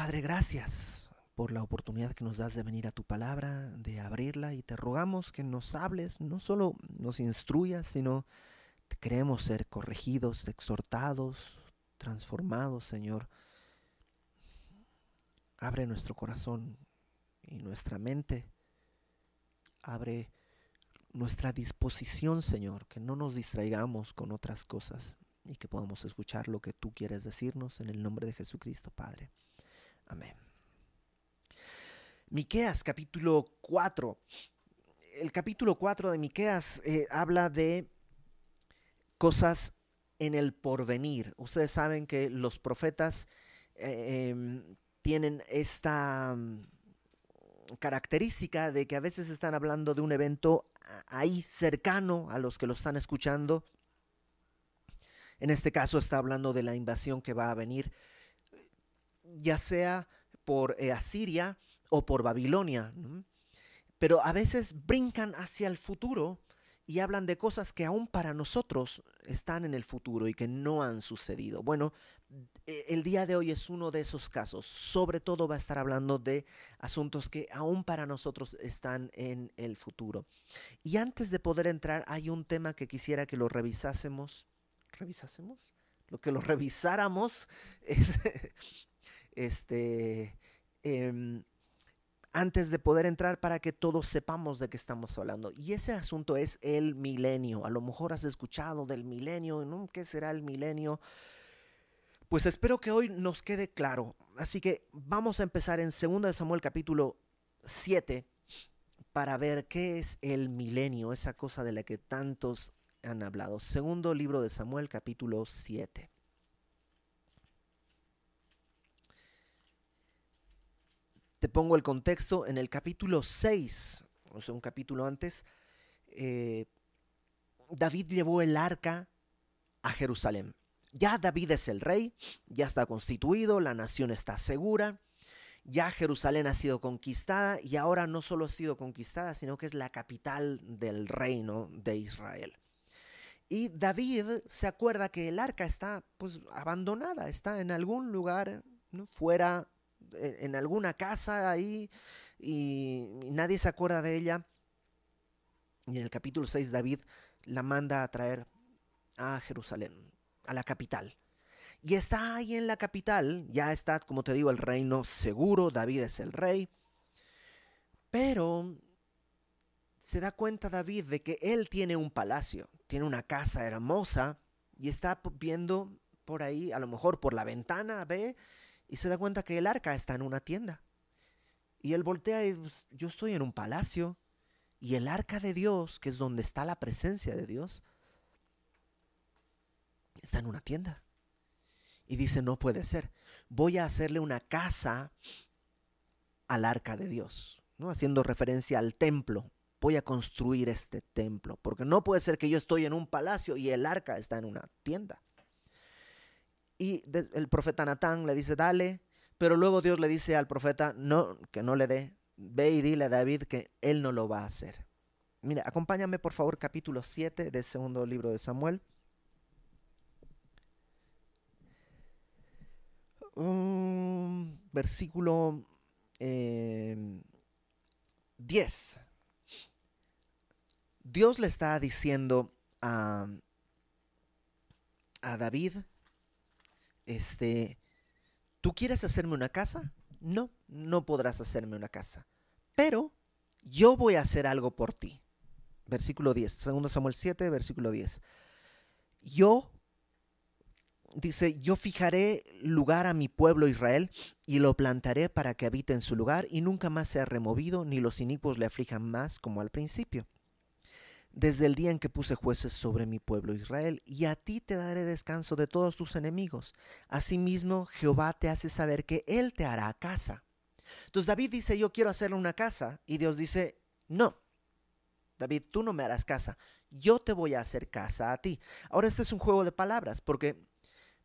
Padre, gracias por la oportunidad que nos das de venir a tu palabra, de abrirla y te rogamos que nos hables, no solo nos instruyas, sino te queremos ser corregidos, exhortados, transformados, Señor. Abre nuestro corazón y nuestra mente. Abre nuestra disposición, Señor, que no nos distraigamos con otras cosas y que podamos escuchar lo que tú quieres decirnos en el nombre de Jesucristo, Padre. Amén. Miqueas capítulo 4. El capítulo 4 de Miqueas eh, habla de cosas en el porvenir. Ustedes saben que los profetas eh, em, tienen esta mm, característica de que a veces están hablando de un evento ahí cercano a los que lo están escuchando. En este caso está hablando de la invasión que va a venir ya sea por eh, Asiria o por Babilonia. Pero a veces brincan hacia el futuro y hablan de cosas que aún para nosotros están en el futuro y que no han sucedido. Bueno, e, el día de hoy es uno de esos casos. Sobre todo va a estar hablando de asuntos que aún para nosotros están en el futuro. Y antes de poder entrar, hay un tema que quisiera que lo revisásemos. ¿Revisásemos? Lo que lo revisáramos es este, em, antes de poder entrar para que todos sepamos de qué estamos hablando. Y ese asunto es el milenio. A lo mejor has escuchado del milenio. ¿Qué será el milenio? Pues espero que hoy nos quede claro. Así que vamos a empezar en 2 Samuel capítulo 7 para ver qué es el milenio, esa cosa de la que tantos han hablado. Segundo libro de Samuel capítulo 7. Te pongo el contexto, en el capítulo 6, o sea, un capítulo antes, eh, David llevó el arca a Jerusalén. Ya David es el rey, ya está constituido, la nación está segura, ya Jerusalén ha sido conquistada y ahora no solo ha sido conquistada, sino que es la capital del reino de Israel. Y David se acuerda que el arca está pues abandonada, está en algún lugar ¿no? fuera en alguna casa ahí y, nadie se acuerda de ella. Y en el capítulo 6 David la manda a traer a Jerusalén, a la capital. Y está ahí en la capital, ya está, como te digo, el reino seguro, David es el rey. Pero se da cuenta David de que él tiene un palacio, tiene una casa hermosa y está viendo por ahí, a lo mejor por la ventana, ve y se da cuenta que el arca está en una tienda. Y él voltea y pues, yo estoy en un palacio y el arca de Dios, que es donde está la presencia de Dios, está en una tienda. Y dice, no puede ser. Voy a hacerle una casa al arca de Dios, ¿no? Haciendo referencia al templo. Voy a construir este templo, porque no puede ser que yo estoy en un palacio y el arca está en una tienda. Y el profeta Natán le dice, dale, pero luego Dios le dice al profeta, no, que no le dé, ve y dile a David que él no lo va a hacer. Mira, acompáñame por favor capítulo 7 del segundo libro de Samuel. versículo 10. Em, Dios le está diciendo a, a David este, ¿tú quieres hacerme una casa? No, no podrás hacerme una casa. Pero yo voy a hacer algo por ti. Versículo 10, 2 Samuel 7, versículo 10. Yo, dice, yo fijaré lugar a mi pueblo Israel y lo plantaré para que habite en su lugar y nunca más sea removido, ni los inicuos le aflijan más como al principio desde el día en que puse jueces sobre mi pueblo Israel, y a ti te daré descanso de todos tus enemigos. Asimismo, Jehová te hace saber que Él te hará casa. Entonces David dice, yo quiero hacerle una casa, y Dios dice, no, David, tú no me harás casa, yo te voy a hacer casa a ti. Ahora este es un juego de palabras, porque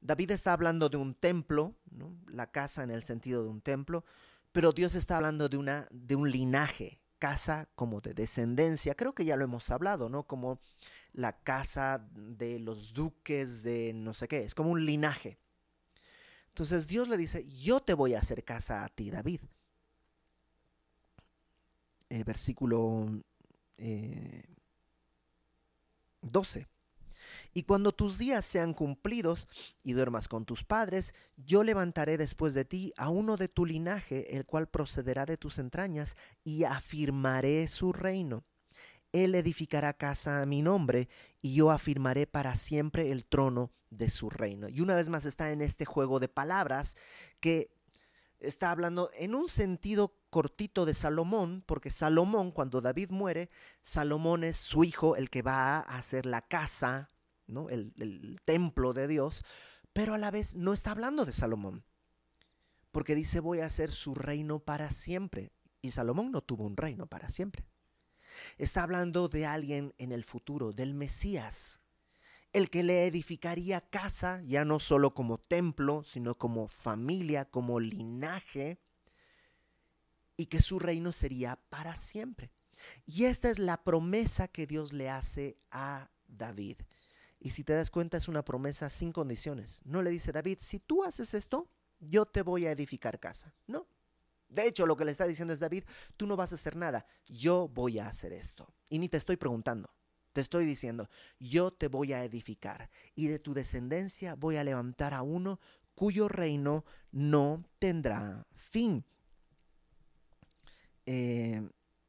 David está hablando de un templo, la casa en el sentido de un templo, pero Dios está hablando de, una, de un linaje, casa como de descendencia, creo que ya lo hemos hablado, ¿no? Como la casa de los duques de no sé qué, es como un linaje. Entonces Dios le dice, yo te voy a hacer casa a ti, David. Eh, versículo 12. Y cuando tus días sean cumplidos y duermas con tus padres, yo levantaré después de ti a uno de tu linaje, el cual procederá de tus entrañas, y afirmaré su reino. Él edificará casa a mi nombre, y yo afirmaré para siempre el trono de su reino. Y una vez más está en este juego de palabras que está hablando en un sentido cortito de Salomón, porque Salomón, cuando David muere, Salomón es su hijo, el que va a hacer la casa el, templo de Dios, pero a la vez no está hablando de Salomón, porque dice voy a hacer su reino para siempre. Y Salomón no tuvo un reino para siempre. Está hablando de alguien en el futuro, del Mesías, el que le edificaría casa, ya no solo como templo, sino como familia, como linaje, y que su reino sería para siempre. Y esta es la promesa que Dios le hace a David. Y si te das cuenta es una promesa sin condiciones. No le dice David, si tú haces esto, yo te voy a edificar casa. No. De hecho, lo que le está diciendo es David, tú no vas a hacer nada, yo voy a hacer esto. Y ni te estoy preguntando, te estoy diciendo, yo te voy a edificar y de tu descendencia voy a levantar a uno cuyo reino no tendrá fin. Eh,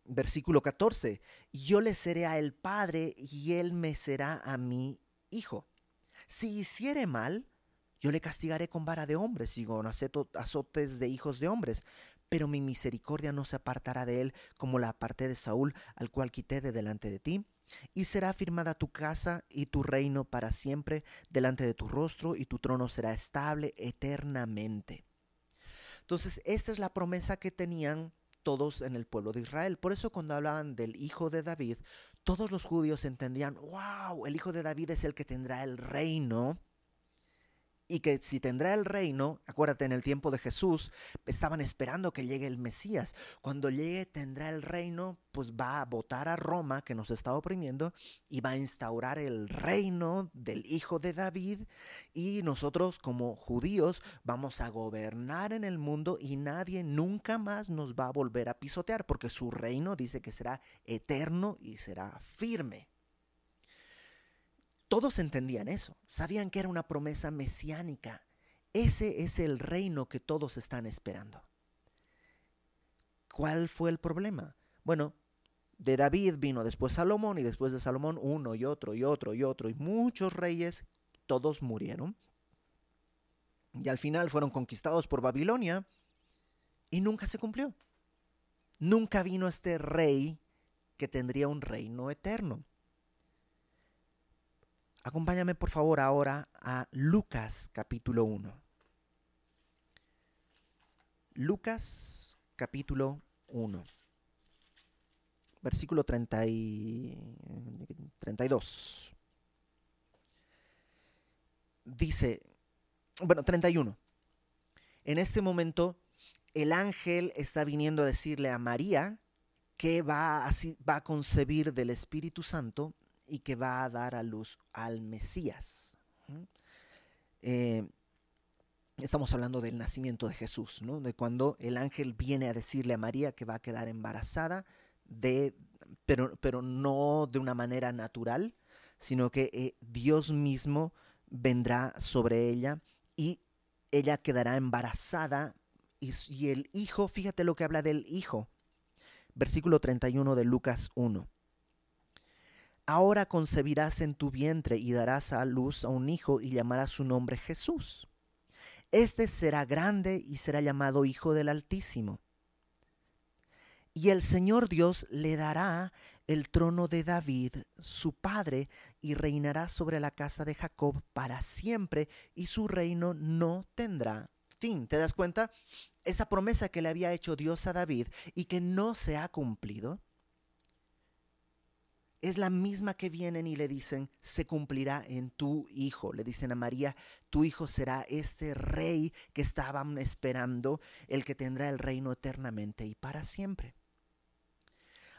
versículo 14, yo le seré a el Padre y él me será a mí hijo. Si hiciere mal, yo le castigaré con vara de hombres y con azotes de hijos de hombres, pero mi misericordia no se apartará de él como la aparté de Saúl, al cual quité de delante de ti. Y será firmada tu casa y tu reino para siempre delante de tu rostro, y tu trono será estable eternamente. Entonces, esta es la promesa que tenían todos en el pueblo de Israel. Por eso cuando hablaban del hijo de David, todos los judíos entendían, wow, el hijo de David es el que tendrá el reino y que si tendrá el reino, acuérdate, en el tiempo de Jesús estaban esperando que llegue el Mesías. Cuando llegue tendrá el reino, pues va a votar a Roma, que nos está oprimiendo, y va a instaurar el reino del hijo de David. Y nosotros como judíos vamos a gobernar en el mundo y nadie nunca más nos va a volver a pisotear, porque su reino dice que será eterno y será firme. Todos entendían eso, sabían que era una promesa mesiánica. Ese es el reino que todos están esperando. ¿Cuál fue el problema? Bueno, de David vino después Salomón y después de Salomón uno y otro y otro y otro y muchos reyes, todos murieron. Y al final fueron conquistados por Babilonia y nunca se cumplió. Nunca vino este rey que tendría un reino eterno. Acompáñame por favor ahora a Lucas capítulo 1. Lucas capítulo 1. Versículo 30 y 32. Dice, bueno, 31. En este momento el ángel está viniendo a decirle a María que va a, va a concebir del Espíritu Santo y que va a dar a luz al Mesías. Eh, estamos hablando del nacimiento de Jesús, ¿no? de cuando el ángel viene a decirle a María que va a quedar embarazada, de, pero, pero no de una manera natural, sino que eh, Dios mismo vendrá sobre ella y ella quedará embarazada y, y el hijo, fíjate lo que habla del hijo, versículo 31 de Lucas 1. Ahora concebirás en tu vientre y darás a luz a un hijo y llamarás su nombre Jesús. Este será grande y será llamado Hijo del Altísimo. Y el Señor Dios le dará el trono de David, su padre, y reinará sobre la casa de Jacob para siempre, y su reino no tendrá fin. ¿Te das cuenta? Esa promesa que le había hecho Dios a David y que no se ha cumplido, es la misma que vienen y le dicen, se cumplirá en tu hijo. Le dicen a María, tu hijo será este rey que estaban esperando, el que tendrá el reino eternamente y para siempre.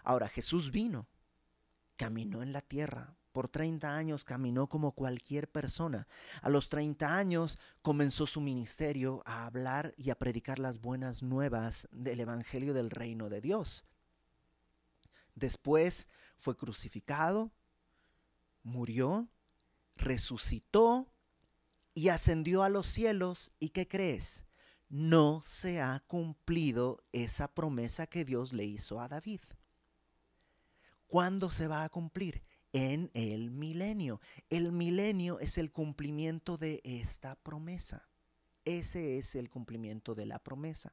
Ahora Jesús vino, caminó en la tierra, Por 30 años caminó como cualquier persona. A los 30 años comenzó su ministerio a hablar y a predicar las buenas nuevas del Evangelio del reino de Dios. Después fue crucificado, murió, resucitó y ascendió a los cielos. ¿Y qué crees? No se ha cumplido esa promesa que Dios le hizo a David. ¿Cuándo se va a cumplir? En el milenio. El milenio es el cumplimiento de esta promesa. Ese es el cumplimiento de la promesa.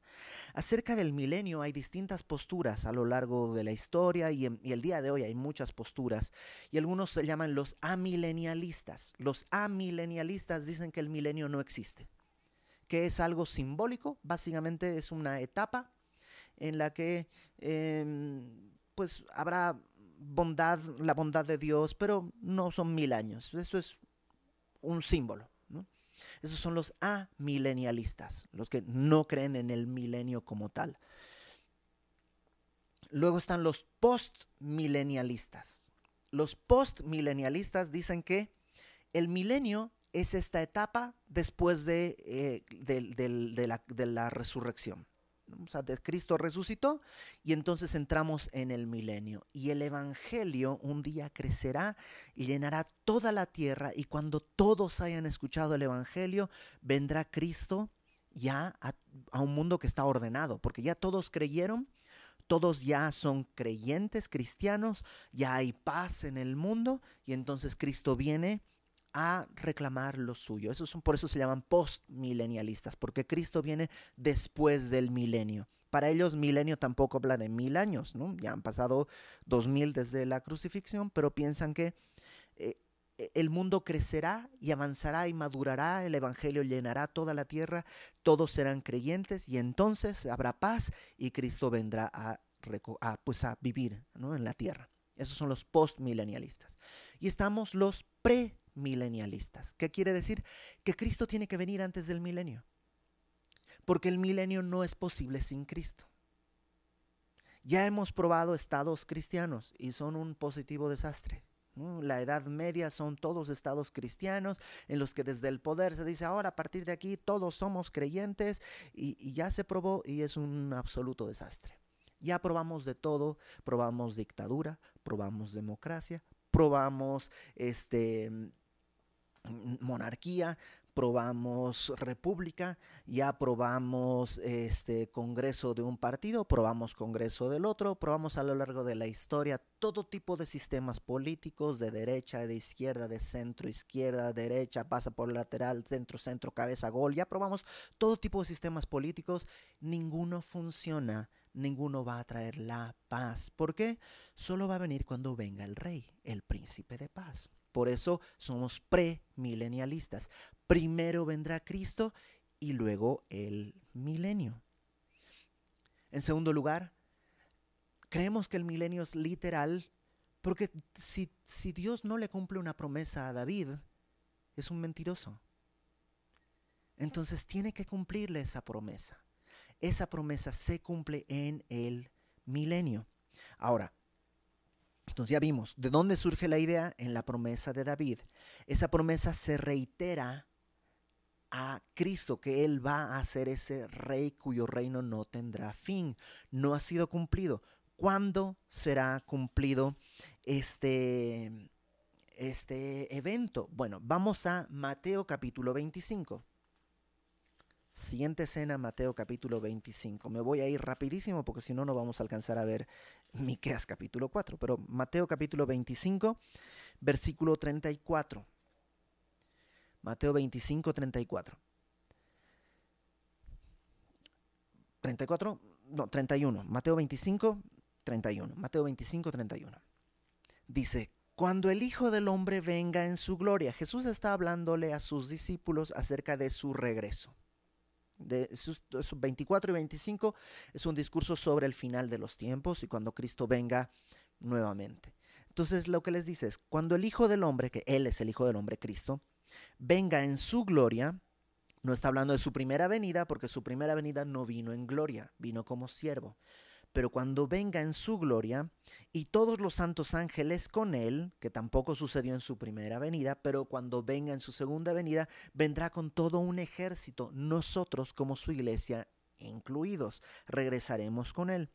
Acerca del milenio hay distintas posturas a lo largo de la historia y, el día de hoy hay muchas posturas y algunos se llaman los amilenialistas. Los amilenialistas dicen que el milenio no existe, que es algo simbólico, básicamente es una etapa en la que em, pues habrá bondad, la bondad de Dios, pero no son mil años. Eso es un símbolo. Esos son los amilenialistas, los que no creen en el milenio como tal. Luego están los postmilenialistas. Los postmilenialistas dicen que el milenio es esta etapa después de, eh, de la resurrección. O sea, Cristo resucitó y entonces entramos en el milenio. Y el Evangelio un día crecerá y llenará toda la tierra y cuando todos hayan escuchado el Evangelio, vendrá Cristo ya a, a un mundo que está ordenado, porque ya todos creyeron, todos ya son creyentes cristianos, ya hay paz en el mundo y entonces Cristo viene a reclamar lo suyo. Eso son, por eso se llaman postmilenialistas, porque Cristo viene después del milenio. Para ellos, milenio tampoco habla de mil años, ¿no? Ya han pasado dos mil desde la crucifixión, pero piensan que eh, e, el mundo crecerá y avanzará y madurará, el Evangelio llenará toda la tierra, todos serán creyentes y entonces habrá paz y Cristo vendrá a, pues vivir en la tierra. Esos son los postmilenialistas. Y estamos los pre milenialistas. ¿Qué quiere decir? Que Cristo tiene que venir antes del milenio. Porque el milenio no es posible sin Cristo. Ya hemos probado estados cristianos y son un positivo desastre. La Edad Media son todos estados cristianos en los que desde el poder se dice ahora a partir de aquí todos somos creyentes y, ya se probó y es un absoluto desastre. Ya probamos de todo, probamos dictadura, probamos democracia, probamos este monarquía, probamos república, ya probamos este congreso de un partido, probamos congreso del otro, probamos a lo largo de la historia todo tipo de sistemas políticos, de derecha, de izquierda, de centro, izquierda, derecha, pasa por lateral, centro, centro, cabeza, gol, ya probamos todo tipo de sistemas políticos, ninguno funciona, ninguno va a traer la paz. ¿Por qué? Solo va a venir cuando venga el rey, el príncipe de paz. Por eso somos premilenialistas. Primero vendrá Cristo y luego el milenio. En segundo lugar, creemos que el milenio es literal porque si, si Dios no le cumple una promesa a David, es un mentiroso. Entonces tiene que cumplirle esa promesa. Esa promesa se cumple en el milenio. Ahora, entonces ya vimos de dónde surge la idea en la promesa de David. Esa promesa se reitera a Cristo, que Él va a ser ese rey cuyo reino no tendrá fin. No ha sido cumplido. ¿Cuándo será cumplido este, este evento? Bueno, vamos a Mateo capítulo 25. Siguiente escena, Mateo capítulo 25. Me voy a ir rapidísimo porque si no, no vamos a alcanzar a ver Miqueas capítulo 4. Pero Mateo capítulo 25, versículo 34. Mateo 25, 34. 34, no, 31. Mateo 25, 31. Mateo 25, 31. Dice, cuando el Hijo del Hombre venga en su gloria, Jesús está hablándole a sus discípulos acerca de su regreso de sus, 24 y 25 es un discurso sobre el final de los tiempos y cuando Cristo venga nuevamente. Entonces lo que les dice es, cuando el Hijo del Hombre, que Él es el Hijo del Hombre, Cristo, venga en su gloria, no está hablando de su primera venida, porque su primera venida no vino en gloria, vino como siervo. Pero cuando venga en su gloria y todos los santos ángeles con él, que tampoco sucedió en su primera venida, pero cuando venga en su segunda venida, vendrá con todo un ejército, nosotros como su iglesia incluidos, regresaremos con él.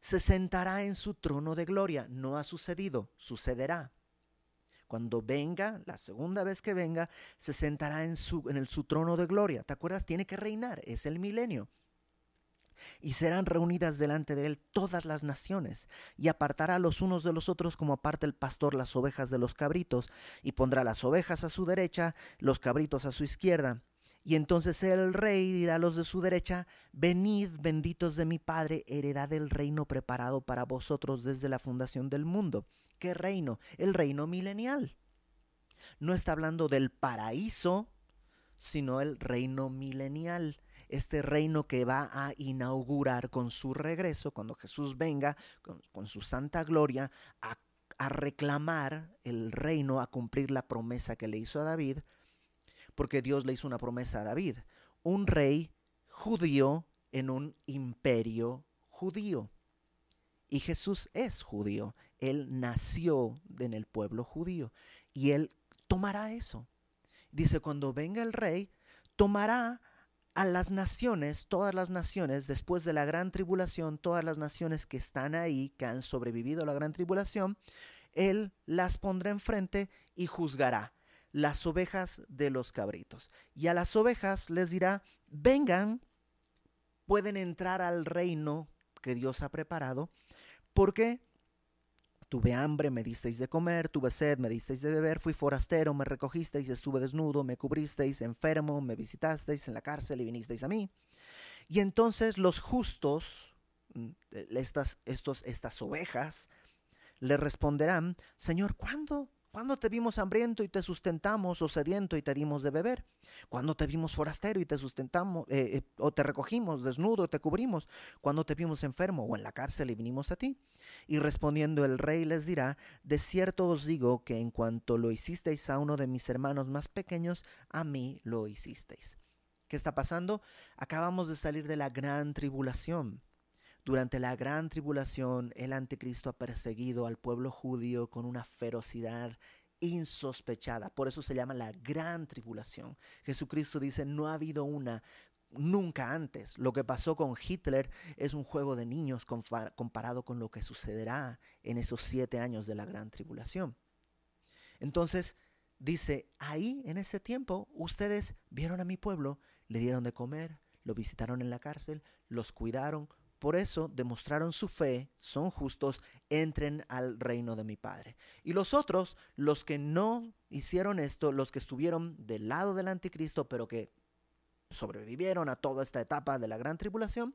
Se sentará en su trono de gloria, no ha sucedido, sucederá. Cuando venga, la segunda vez que venga, se sentará en su, en el, su trono de gloria. ¿Te acuerdas? Tiene que reinar, es el milenio y serán reunidas delante de él todas las naciones, y apartará los unos de los otros como aparta el pastor las ovejas de los cabritos, y pondrá las ovejas a su derecha, los cabritos a su izquierda. Y entonces el rey dirá a los de su derecha, venid benditos de mi Padre, heredad del reino preparado para vosotros desde la fundación del mundo. ¿Qué reino? El reino milenial. No está hablando del paraíso, sino el reino milenial este reino que va a inaugurar con su regreso, cuando Jesús venga con, su santa gloria a, reclamar el reino, a cumplir la promesa que le hizo a David, porque Dios le hizo una promesa a David, un rey judío en un imperio judío. Y Jesús es judío, él nació en el pueblo judío y él tomará eso. Dice, cuando venga el rey, tomará a las naciones, todas las naciones, después de la gran tribulación, todas las naciones que están ahí, que han sobrevivido a la gran tribulación, Él las pondrá enfrente y juzgará las ovejas de los cabritos. Y a las ovejas les dirá, vengan, pueden entrar al reino que Dios ha preparado, porque Tuve hambre, me disteis de comer, tuve sed, me disteis de beber, fui forastero, me recogisteis, estuve desnudo, me cubristeis, enfermo, me visitasteis en la cárcel y vinisteis a mí. Y entonces los justos, mm, estas, estos, estas ovejas, le responderán, Señor, ¿cuándo? ¿Cuándo te vimos hambriento y te sustentamos o sediento y te dimos de beber? ¿Cuándo te vimos forastero y te sustentamos eh, eh, o te recogimos desnudo, te cubrimos? ¿Cuándo te vimos enfermo o en la cárcel y vinimos a ti? Y respondiendo el rey les dirá, de cierto os digo que en cuanto lo hicisteis a uno de mis hermanos más pequeños, a mí lo hicisteis. ¿Qué está pasando? Acabamos de salir de la gran tribulación. Durante la gran tribulación, el anticristo ha perseguido al pueblo judío con una ferocidad insospechada. Por eso se llama la gran tribulación. Jesucristo dice, no ha habido una nunca antes. Lo que pasó con Hitler es un juego de niños comparado con lo que sucederá en esos siete años de la gran tribulación. Entonces, dice, ahí en ese tiempo ustedes vieron a mi pueblo, le dieron de comer, lo visitaron en la cárcel, los cuidaron, por eso demostraron su fe, son justos, entren al reino de mi Padre. Y los otros, los que no hicieron esto, los que estuvieron del lado del anticristo, pero que sobrevivieron a toda esta etapa de la gran tribulación,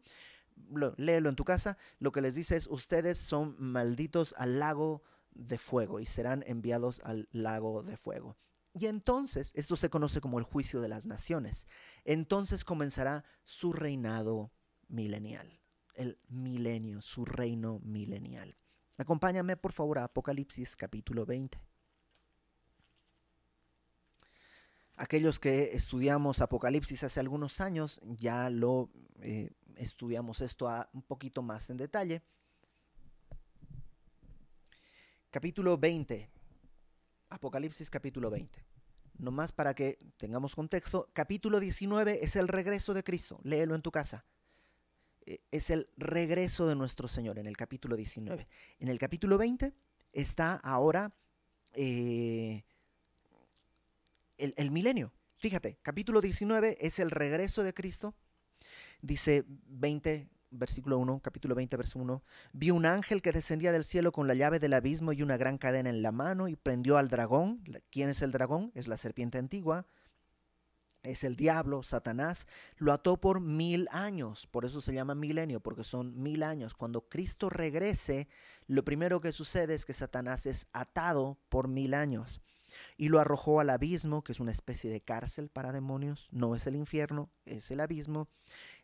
léelo en tu casa, lo que les dice es, ustedes son malditos al lago de fuego y serán enviados al lago de fuego. Y entonces, esto se conoce como el juicio de las naciones, entonces comenzará su reinado milenial el milenio, su reino milenial. Acompáñame por favor a Apocalipsis capítulo 20. Aquellos que estudiamos Apocalipsis hace algunos años ya lo eh, estudiamos esto un poquito más en detalle. Capítulo 20. Apocalipsis capítulo 20. No más para que tengamos contexto, capítulo 19 es el regreso de Cristo. Léelo en tu casa. Eh, es el regreso de nuestro Señor en el capítulo 19. En el capítulo 20 está ahora eh, el, el, milenio. Fíjate, capítulo 19 es el regreso de Cristo. Dice 20, versículo 1, capítulo 20, versículo 1. Vi un ángel que descendía del cielo con la llave del abismo y una gran cadena en la mano y prendió al dragón. ¿Quién es el dragón? Es la serpiente antigua es el diablo, Satanás, lo ató por mil años, por eso se llama milenio, porque son mil años. Cuando Cristo regrese, lo primero que sucede es que Satanás es atado por mil años y lo arrojó al abismo, que es una especie de cárcel para demonios, no es el infierno, es el abismo,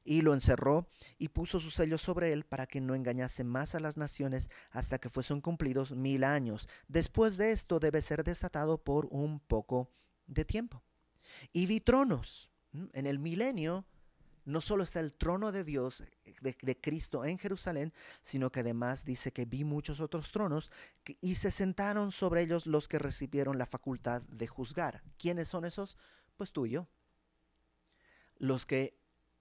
y lo encerró y puso su sello sobre él para que no engañase más a las naciones hasta que fuesen cumplidos mil años. Después de esto debe ser desatado por un poco de tiempo. Y vi tronos. En el milenio no solo está el trono de Dios, de, Cristo en Jerusalén, sino que además dice que vi muchos otros tronos y se sentaron sobre ellos los que recibieron la facultad de juzgar. ¿Quiénes son esos? Pues tú y yo. Los que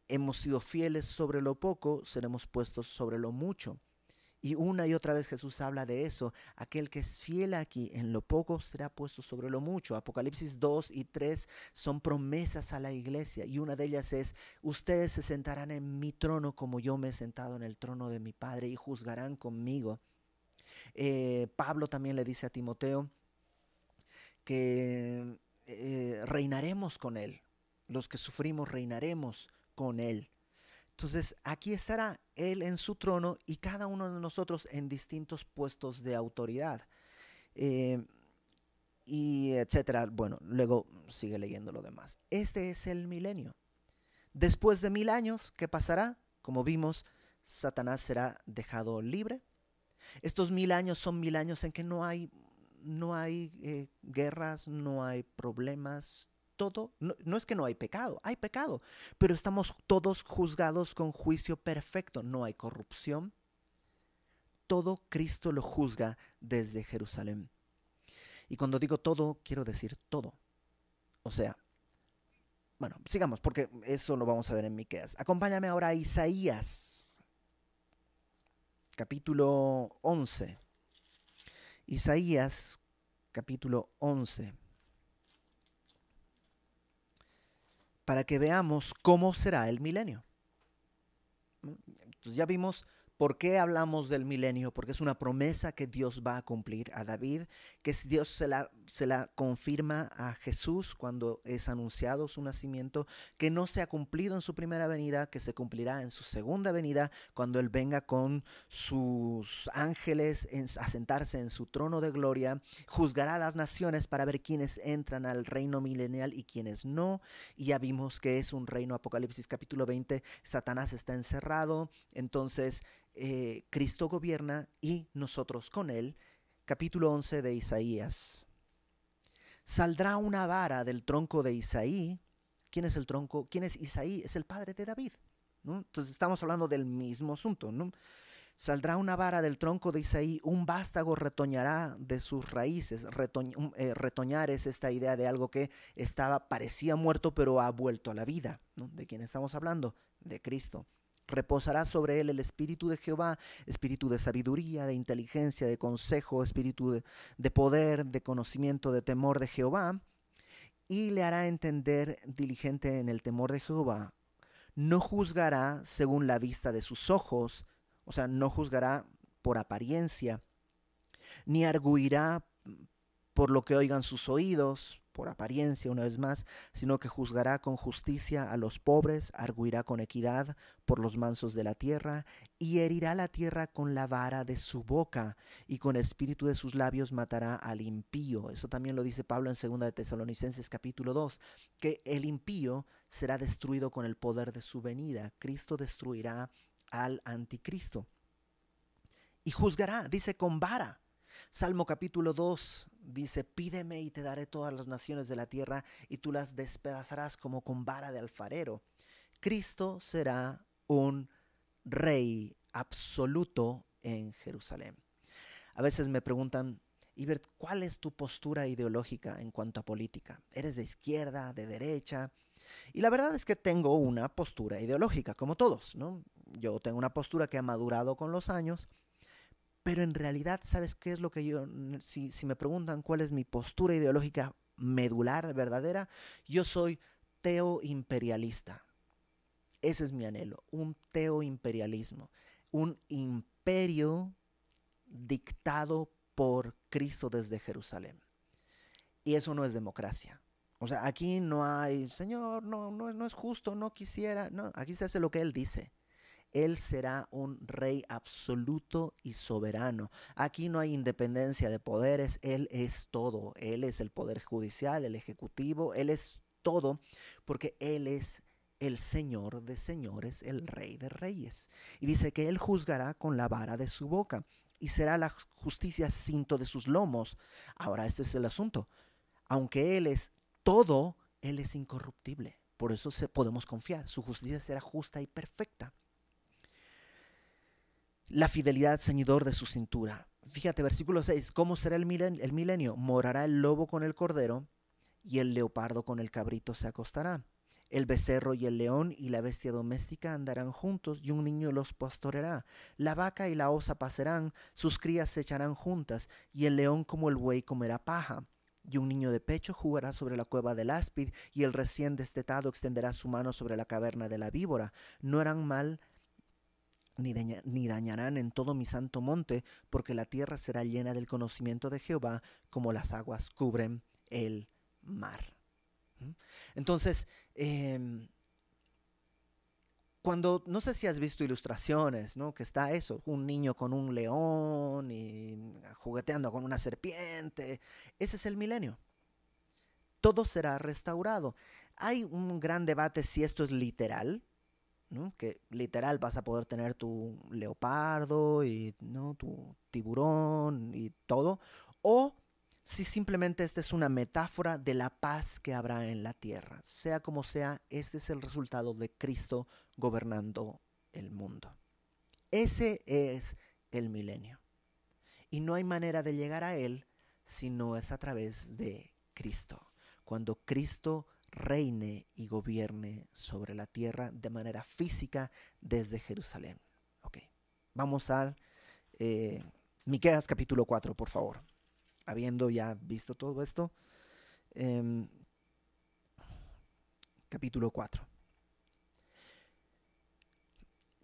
hemos sido fieles sobre lo poco, seremos puestos sobre lo mucho. Y una y otra vez Jesús habla de eso. Aquel que es fiel aquí en lo poco será puesto sobre lo mucho. Apocalipsis 2 y 3 son promesas a la iglesia. Y una de ellas es, ustedes se sentarán en mi trono como yo me he sentado en el trono de mi Padre y juzgarán conmigo. Eh, Pablo también le dice a Timoteo que eh, reinaremos con él. Los que sufrimos reinaremos con él. Entonces aquí estará Él en su trono y cada uno de nosotros en distintos puestos de autoridad. Eh, y etcétera. Bueno, luego sigue leyendo lo demás. Este es el milenio. Después de mil años, ¿qué pasará? Como vimos, Satanás será dejado libre. Estos mil años son mil años en que no hay, no hay eh, guerras, no hay problemas, no, es que no hay pecado, hay pecado, pero estamos todos juzgados con juicio perfecto, no hay corrupción. Todo Cristo lo juzga desde Jerusalén. Y cuando digo todo, quiero decir todo. O sea, bueno, sigamos, porque eso lo vamos a ver en Miqueas. Acompáñame ahora a Isaías, capítulo 11. Isaías, capítulo 11. Para que veamos cómo será el milenio. Entonces ya vimos ¿Por qué hablamos del milenio? Porque es una promesa que Dios va a cumplir a David, que Dios se la, se la confirma a Jesús cuando es anunciado su nacimiento, que no se ha cumplido en su primera venida, que se cumplirá en su segunda venida cuando Él venga con sus ángeles a sentarse en su trono de gloria, juzgará a las naciones para ver quiénes entran al reino milenial y quiénes no. Y ya vimos que es un reino, Apocalipsis capítulo 20, Satanás está encerrado, entonces eh, Cristo gobierna y nosotros con él. Capítulo 11 de Isaías. Saldrá una vara del tronco de Isaí. ¿Quién es el tronco? ¿Quién es Isaí? Es el padre de David. Entonces estamos hablando del mismo asunto. ¿no? Saldrá una vara del tronco de Isaí, un vástago retoñará de sus raíces. Eh, retoñar es esta idea de algo que estaba, parecía muerto, pero ha vuelto a la vida. ¿De quién estamos hablando? De Cristo. Reposará sobre él el espíritu de Jehová, espíritu de sabiduría, de inteligencia, de consejo, espíritu de, poder, de conocimiento, de temor de Jehová, y le hará entender diligente en el temor de Jehová. No juzgará según la vista de sus ojos, o sea, no juzgará por apariencia, ni arguirá por lo que oigan sus oídos, por apariencia una vez más, sino que juzgará con justicia a los pobres, arguirá con equidad por los mansos de la tierra, y herirá la tierra con la vara de su boca, y con el espíritu de sus labios matará al impío. Eso también lo dice Pablo en 2 de Tesalonicenses capítulo 2, que el impío será destruido con el poder de su venida. Cristo destruirá al anticristo. Y juzgará, dice, con vara. Salmo capítulo 2 dice, pídeme y te daré todas las naciones de la tierra y tú las despedazarás como con vara de alfarero. Cristo será un rey absoluto en Jerusalén. A veces me preguntan, Ibert, ¿cuál es tu postura ideológica en cuanto a política? ¿Eres de izquierda, de derecha? Y la verdad es que tengo una postura ideológica, como todos, ¿no? Yo tengo una postura que ha madurado con los años pero en realidad, ¿sabes qué es lo que yo, si, me preguntan cuál es mi postura ideológica medular, verdadera, yo soy teo-imperialista. Ese es mi anhelo, un teo-imperialismo, un imperio dictado por Cristo desde Jerusalén. Y eso no es democracia. O sea, aquí no hay, Señor, no, no es justo, no quisiera, no, aquí se hace lo que Él dice. Él será un rey absoluto y soberano. Aquí no hay independencia de poderes, Él es todo. Él es el poder judicial, el ejecutivo, Él es todo, porque Él es el Señor de señores, el Rey de reyes. Y dice que Él juzgará con la vara de su boca y será la justicia cinto de sus lomos. Ahora, este es el asunto. Aunque Él es todo, Él es incorruptible. Por eso podemos confiar. Su justicia será justa y perfecta. La fidelidad ceñidor de su cintura. Fíjate, versículo 6, ¿cómo será el milenio? el milenio? Morará el lobo con el cordero y el leopardo con el cabrito se acostará. El becerro y el león y la bestia doméstica andarán juntos y un niño los pastoreará. La vaca y la osa pasarán, sus crías se echarán juntas y el león como el buey comerá paja. Y un niño de pecho jugará sobre la cueva del áspid y el recién destetado extenderá su mano sobre la caverna de la víbora. No harán mal ni, dañarán en todo mi santo monte, porque la tierra será llena del conocimiento de Jehová, como las aguas cubren el mar. Entonces, em, cuando, no sé si has visto ilustraciones, ¿no? Que está eso, un niño con un león y jugueteando con una serpiente. Ese es el milenio. Todo será restaurado. Hay un gran debate si esto es literal, ¿no? Que literal vas a poder tener tu leopardo y ¿no? tu tiburón y todo. O si simplemente esta es una metáfora de la paz que habrá en la tierra. Sea como sea, este es el resultado de Cristo gobernando el mundo. Ese es el milenio. Y no hay manera de llegar a él si no es a través de Cristo. Cuando Cristo reine y gobierne sobre la tierra de manera física desde Jerusalén. Ok, vamos al eh, Miqueas capítulo 4, por favor habiendo ya visto todo esto, em, capítulo 4.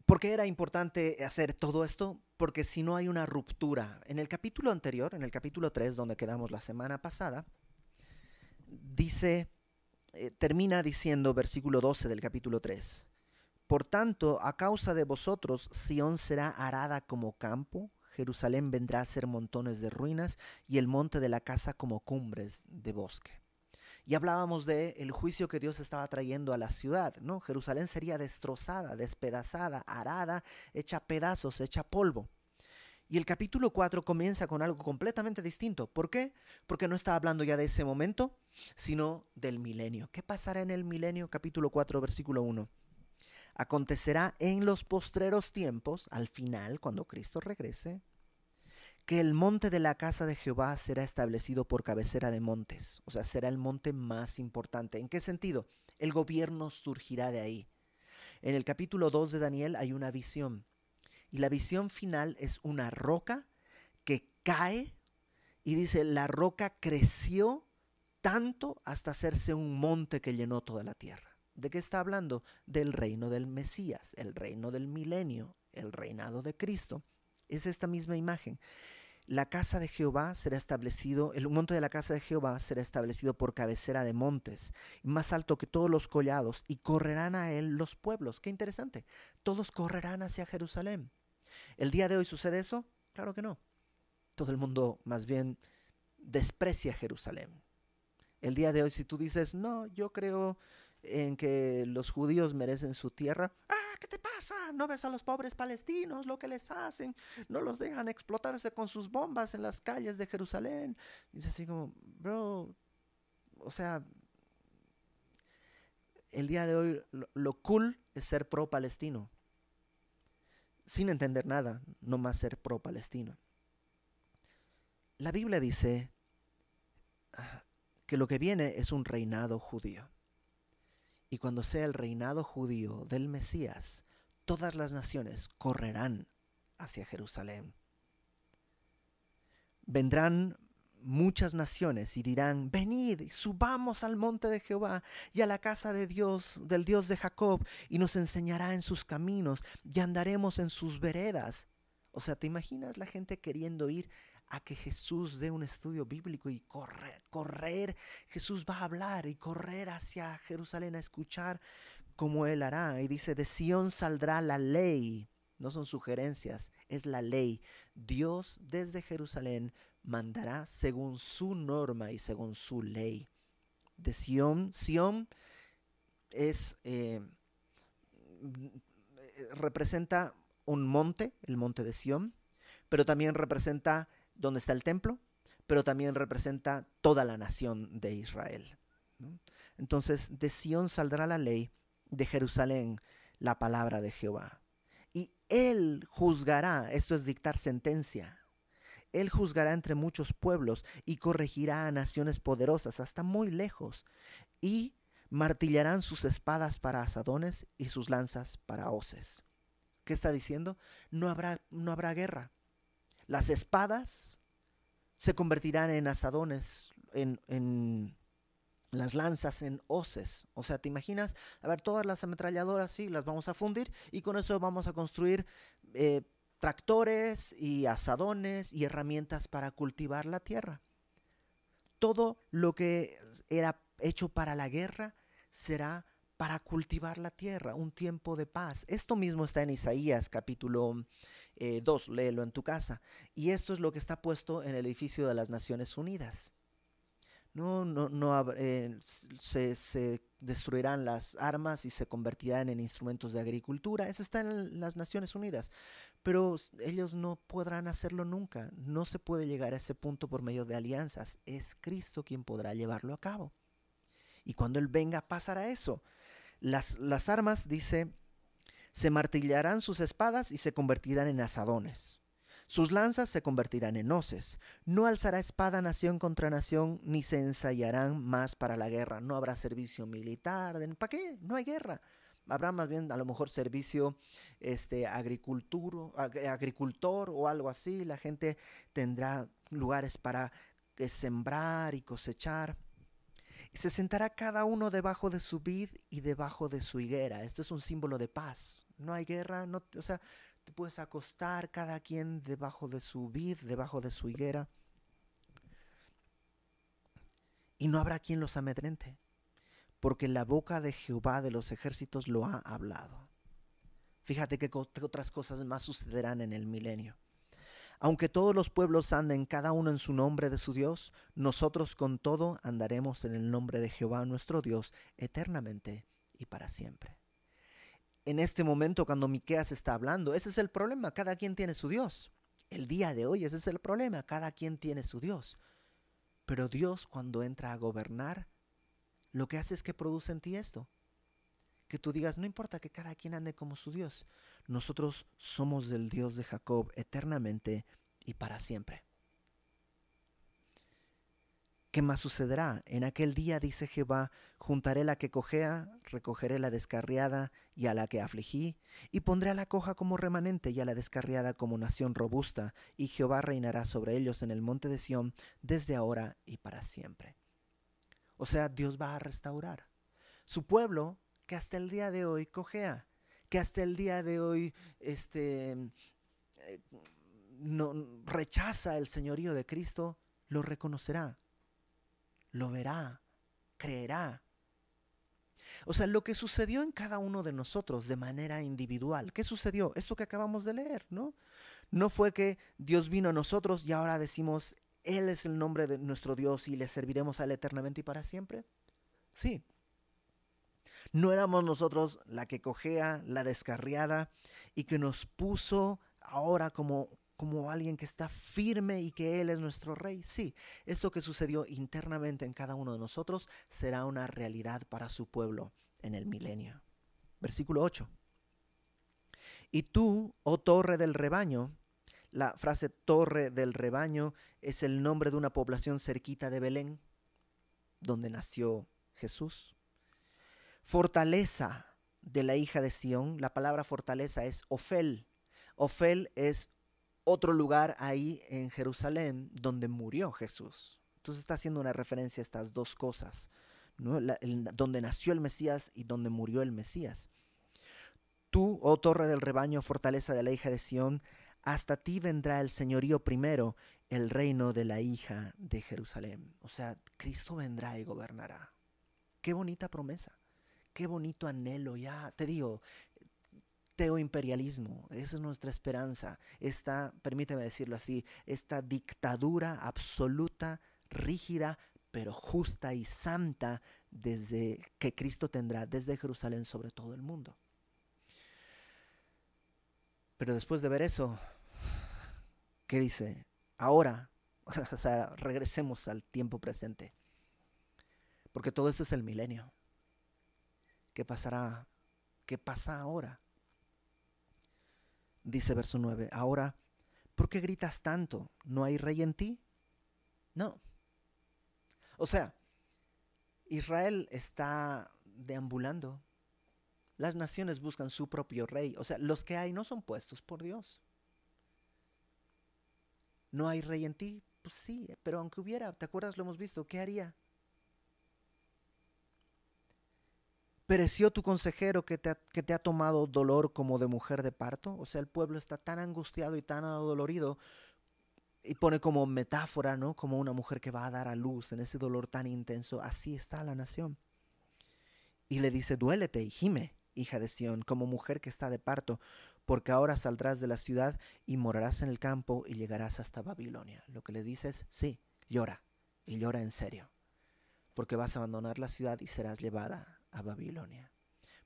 ¿Por qué era importante hacer todo esto? Porque si no hay una ruptura, en el capítulo anterior, en el capítulo 3, donde quedamos la semana pasada, dice, eh, termina diciendo, versículo 12 del capítulo 3, Por tanto, a causa de vosotros, Sión será arada como campo, Jerusalén vendrá a ser montones de ruinas y el monte de la casa como cumbres de bosque. Y hablábamos de el juicio que Dios estaba trayendo a la ciudad, ¿no? Jerusalén sería destrozada, despedazada, arada, hecha pedazos, hecha polvo. Y el capítulo 4 comienza con algo completamente distinto. ¿Por qué? Porque no está hablando ya de ese momento, sino del milenio. ¿Qué pasará en el milenio? Capítulo 4, versículo 1. Acontecerá en los postreros tiempos, al final, cuando Cristo regrese, que el monte de la casa de Jehová será establecido por cabecera de montes, o sea, será el monte más importante. ¿En qué sentido? El gobierno surgirá de ahí. En el capítulo 2 de Daniel hay una visión, y la visión final es una roca que cae y dice, la roca creció tanto hasta hacerse un monte que llenó toda la tierra. ¿De qué está hablando? Del reino del Mesías, el reino del milenio, el reinado de Cristo. Es esta misma imagen. La casa de Jehová será establecido, el monte de la casa de Jehová será establecido por cabecera de montes, más alto que todos los collados, y correrán a él los pueblos. Qué interesante. Todos correrán hacia Jerusalén. ¿El día de hoy sucede eso? Claro que no. Todo el mundo más bien desprecia Jerusalén. El día de hoy, si tú dices, no, yo creo en que los judíos merecen su tierra. Ah, ¿qué te pasa? ¿No ves a los pobres palestinos lo que les hacen? No los dejan explotarse con sus bombas en las calles de Jerusalén. Dice así como, bro, o sea, el día de hoy lo, cool es ser pro-palestino. Sin entender nada, no más ser pro-palestino. La Biblia dice ah, que lo que viene es un reinado judío. Y cuando sea el reinado judío del Mesías, todas las naciones correrán hacia Jerusalén. Vendrán muchas naciones y dirán, venid, subamos al monte de Jehová y a la casa de Dios, del Dios de Jacob, y nos enseñará en sus caminos y andaremos en sus veredas. O sea, ¿te imaginas la gente queriendo ir a que Jesús dé un estudio bíblico y correr, correr, Jesús va a hablar y correr hacia Jerusalén a escuchar como Él hará. Y dice, de Sión saldrá la ley, no son sugerencias, es la ley. Dios desde Jerusalén mandará según su norma y según su ley. De Sión, Sión es, eh, representa un monte, el monte de Sión, pero también representa donde está el templo, pero también representa toda la nación de Israel. Entonces, de Sión saldrá la ley, de Jerusalén la palabra de Jehová. Y Él juzgará, esto es dictar sentencia. Él juzgará entre muchos pueblos y corregirá a naciones poderosas hasta muy lejos. Y martillarán sus espadas para asadones y sus lanzas para hoces. ¿Qué está diciendo? No habrá, no habrá guerra. Las espadas se convertirán en asadones, en, en las lanzas en hoces. O sea, ¿te imaginas? A ver, todas las ametralladoras, sí, las vamos a fundir y con eso vamos a construir eh, tractores y asadones y herramientas para cultivar la tierra. Todo lo que era hecho para la guerra será para cultivar la tierra, un tiempo de paz. Esto mismo está en Isaías capítulo 2, eh, léelo en tu casa. Y esto es lo que está puesto en el edificio de las Naciones Unidas. No, no, no eh, se, se, destruirán las armas y se convertirán en instrumentos de agricultura. Eso está en las Naciones Unidas. Pero ellos no podrán hacerlo nunca. No se puede llegar a ese punto por medio de alianzas. Es Cristo quien podrá llevarlo a cabo. Y cuando Él venga pasará eso. Las, las armas, dice, se martillarán sus espadas y se convertirán en asadones. Sus lanzas se convertirán en hoces. No alzará espada nación contra nación, ni se ensayarán más para la guerra. No habrá servicio militar. ¿Para qué? No hay guerra. Habrá más bien a lo mejor servicio este, agricultor, agricultor o algo así. La gente tendrá lugares para sembrar y cosechar. Se sentará cada uno debajo de su vid y debajo de su higuera. Esto es un símbolo de paz. No hay guerra, no, o sea, puedes acostar cada quien debajo de su vid, debajo de su higuera. Y no habrá quien los amedrente, porque la boca de Jehová de los ejércitos lo ha hablado. Fíjate que otras cosas más sucederán en el milenio. Aunque todos los pueblos anden cada uno en su nombre de su Dios, nosotros con todo andaremos en el nombre de Jehová nuestro Dios eternamente y para siempre en este momento cuando Miqueas está hablando. Ese es el problema, cada quien tiene su Dios. El día de hoy ese es el problema, cada quien tiene su Dios. Pero Dios cuando entra a gobernar, lo que hace es que produce en ti esto. Que tú digas, no importa que cada quien ande como su Dios, nosotros somos del Dios de Jacob eternamente y para siempre. ¿Qué más sucederá? En aquel día, dice Jehová, juntaré la que cojea, recogeré la descarriada y a la que afligí, y pondré a la coja como remanente y a la descarriada como nación robusta, y Jehová reinará sobre ellos en el monte de Sión desde ahora y para siempre. O sea, Dios va a restaurar su pueblo que hasta el día de hoy cojea, que hasta el día de hoy este, eh, no, rechaza el señorío de Cristo, lo reconocerá lo verá, creerá. O sea, lo que sucedió en cada uno de nosotros de manera individual. ¿Qué sucedió? Esto que acabamos de leer, ¿no? No fue que Dios vino a nosotros y ahora decimos, Él es el nombre de nuestro Dios y le serviremos a Él eternamente y para siempre. Sí. No éramos nosotros la que cojea, la descarriada y que nos puso ahora como como alguien que está firme y que Él es nuestro rey. Sí, esto que sucedió internamente en cada uno de nosotros será una realidad para su pueblo en el milenio. Versículo 8. Y tú, oh torre del rebaño, la frase torre del rebaño es el nombre de una población cerquita de Belén, donde nació Jesús. Fortaleza de la hija de Sión, la palabra fortaleza es Ofel. Ofel es otro lugar ahí en Jerusalén donde murió Jesús. Entonces está haciendo una referencia a estas dos cosas, donde nació el Mesías y donde murió el Mesías. Tú, oh torre del rebaño, fortaleza de la hija de Sión, hasta ti vendrá el señorío primero, el reino de la hija de Jerusalén. O sea, Cristo vendrá y gobernará. Qué bonita promesa, qué bonito anhelo. Ya te digo, teoimperialismo. Esa es nuestra esperanza. Esta, permíteme decirlo así, esta dictadura absoluta, rígida, pero justa y santa desde que Cristo tendrá desde Jerusalén sobre todo el mundo. Pero después de ver eso, ¿qué dice? Ahora, regresemos al tiempo presente. Porque todo esto es el milenio. ¿Qué pasará? ¿Qué pasa ahora? Dice verso 9, ahora, ¿por qué gritas tanto? ¿No hay rey en ti? No. O sea, Israel está deambulando. Las naciones buscan su propio rey. O sea, los que hay no son puestos por Dios. ¿No hay rey en ti? Pues sí, pero aunque hubiera, ¿te acuerdas? Lo hemos visto. ¿Qué haría? ¿Pereció tu consejero que te, ha, tomado dolor como de mujer de parto? O sea, el pueblo está tan angustiado y tan adolorido y pone como metáfora, ¿no? Como una mujer que va a dar a luz en ese dolor tan intenso. Así está la nación. Y le dice, duélete y gime, hija de Sión, como mujer que está de parto, porque ahora saldrás de la ciudad y morarás en el campo y llegarás hasta Babilonia. Lo que le dice es, sí, llora, y llora en serio, porque vas a abandonar la ciudad y serás llevada a Babilonia.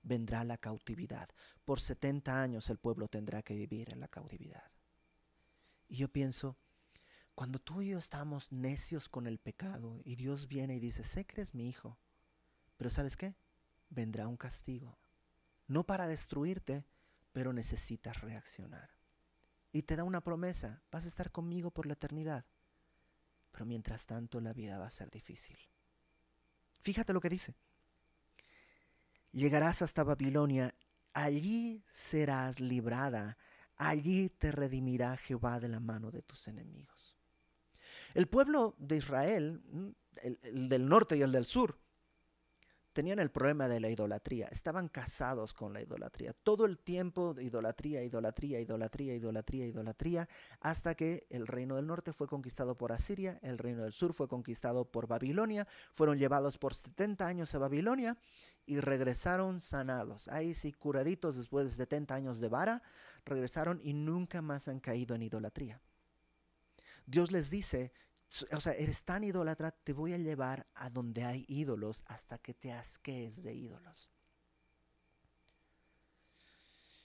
Vendrá la cautividad. Por 70 años el pueblo tendrá que vivir en la cautividad. Y yo pienso, cuando tú y yo estamos necios con el pecado y Dios viene y dice, sé que eres mi hijo, pero ¿sabes qué? Vendrá un castigo. No para destruirte, pero necesitas reaccionar. Y te da una promesa, vas a estar conmigo por la eternidad. Pero mientras tanto la vida va a ser difícil. Fíjate lo que dice. Llegarás hasta Babilonia, allí serás librada, allí te redimirá Jehová de la mano de tus enemigos. El pueblo de Israel, mm, el, del norte y el del sur, tenían el problema de la idolatría, estaban casados con la idolatría. Todo el tiempo idolatría, idolatría, idolatría, idolatría, idolatría, hasta que el reino del norte fue conquistado por Asiria, el reino del sur fue conquistado por Babilonia, fueron llevados por 70 años a Babilonia y regresaron sanados. Ahí sí, curaditos después de 70 años de vara, regresaron y nunca más han caído en idolatría. Dios les dice, o sea, eres tan idólatra, te voy a llevar a donde hay ídolos hasta que te asquees de ídolos.